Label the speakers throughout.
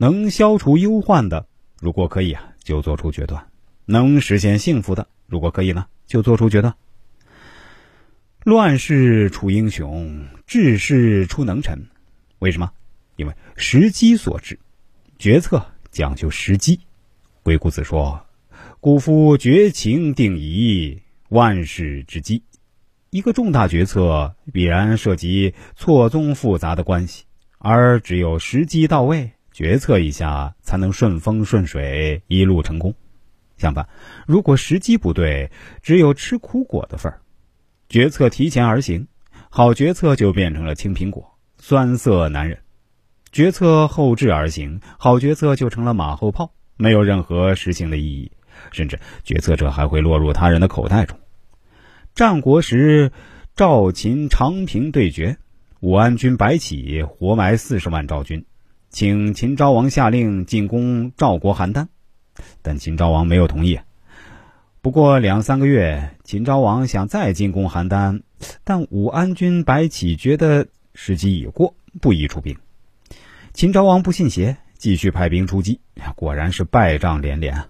Speaker 1: 能消除忧患的，如果可以啊，就做出决断；能实现幸福的，如果可以呢，就做出决断。乱世出英雄，治世出能臣。为什么？因为时机所致，决策讲究时机。鬼谷子说：“故夫绝情定宜，万事之机。”一个重大决策必然涉及错综复杂的关系，而只有时机到位，决策一下才能顺风顺水，一路成功。相反，如果时机不对，只有吃苦果的份儿。决策提前而行，好决策就变成了青苹果，酸涩难忍；决策后置而行，好决策就成了马后炮，没有任何实行的意义，甚至决策者还会落入他人的口袋中。战国时，赵秦长平对决，武安军白起活埋四十万赵军，请秦昭王下令进攻赵国邯郸，但秦昭王没有同意。不过两三个月，秦昭王想再进攻邯郸，但武安君白起觉得时机已过，不宜出兵。秦昭王不信邪，继续派兵出击，果然是败仗连连，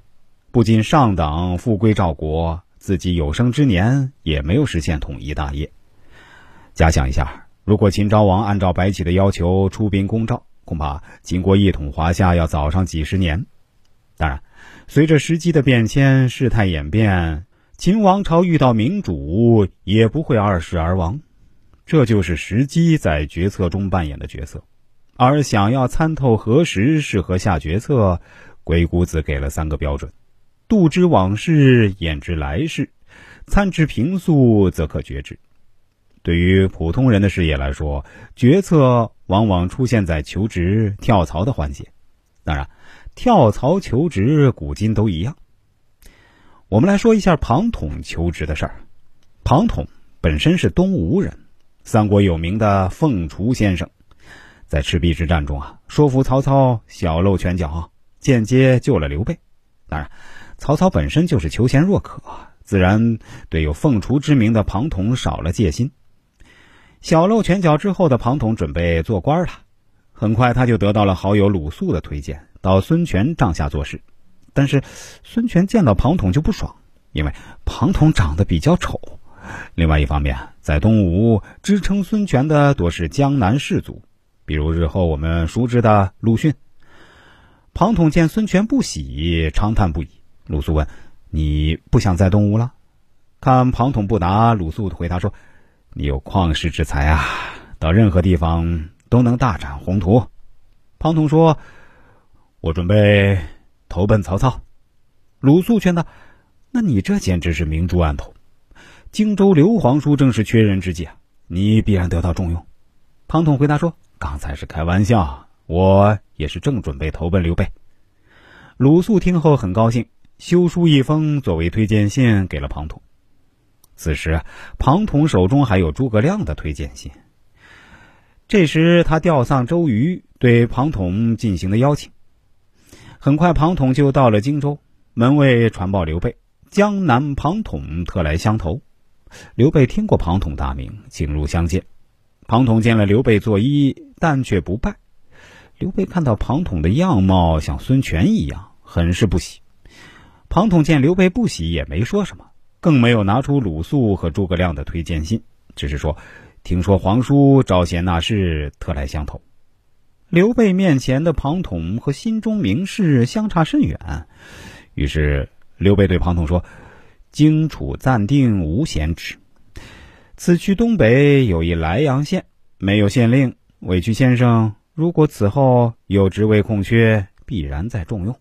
Speaker 1: 不仅上党复归赵国，自己有生之年也没有实现统一大业。假想一下，如果秦昭王按照白起的要求出兵攻赵，恐怕秦国一统华夏要早上几十年。当然。随着时机的变迁，事态演变，秦王朝遇到明主也不会二世而亡，这就是时机在决策中扮演的角色。而想要参透何时适合下决策，鬼谷子给了三个标准：度之往事，言之来世，参之平素，则可决之。对于普通人的事业来说，决策往往出现在求职、跳槽的环节。当然。跳槽求职，古今都一样。我们来说一下庞统求职的事儿。庞统本身是东吴人，三国有名的凤雏先生，在赤壁之战中啊，说服曹操小露拳脚，间接救了刘备。当然，曹操本身就是求贤若渴，自然对有凤雏之名的庞统少了戒心。小露拳脚之后的庞统准备做官了，很快他就得到了好友鲁肃的推荐。到孙权帐下做事，但是孙权见到庞统就不爽，因为庞统长得比较丑。另外一方面，在东吴支撑孙权的多是江南士族，比如日后我们熟知的鲁迅。庞统见孙权不喜，长叹不已。鲁肃问：“你不想在东吴了？”看庞统不答，鲁肃回答说：“你有旷世之才啊，到任何地方都能大展宏图。”庞统说。我准备投奔曹操，鲁肃劝道：“那你这简直是明珠暗投，荆州刘皇叔正是缺人之际啊，你必然得到重用。”庞统回答说：“刚才是开玩笑，我也是正准备投奔刘备。”鲁肃听后很高兴，修书一封作为推荐信给了庞统。此时，庞统手中还有诸葛亮的推荐信。这时，他调丧周瑜，对庞统进行了邀请。很快，庞统就到了荆州。门卫传报刘备，江南庞统特来相投。刘备听过庞统大名，请入相见。庞统见了刘备作揖，但却不拜。刘备看到庞统的样貌像孙权一样，很是不喜。庞统见刘备不喜，也没说什么，更没有拿出鲁肃和诸葛亮的推荐信，只是说：“听说皇叔招贤纳士，特来相投。”刘备面前的庞统和心中明士相差甚远，于是刘备对庞统说：“荆楚暂定无贤职，此去东北有一莱阳县，没有县令。委屈先生，如果此后有职位空缺，必然再重用。”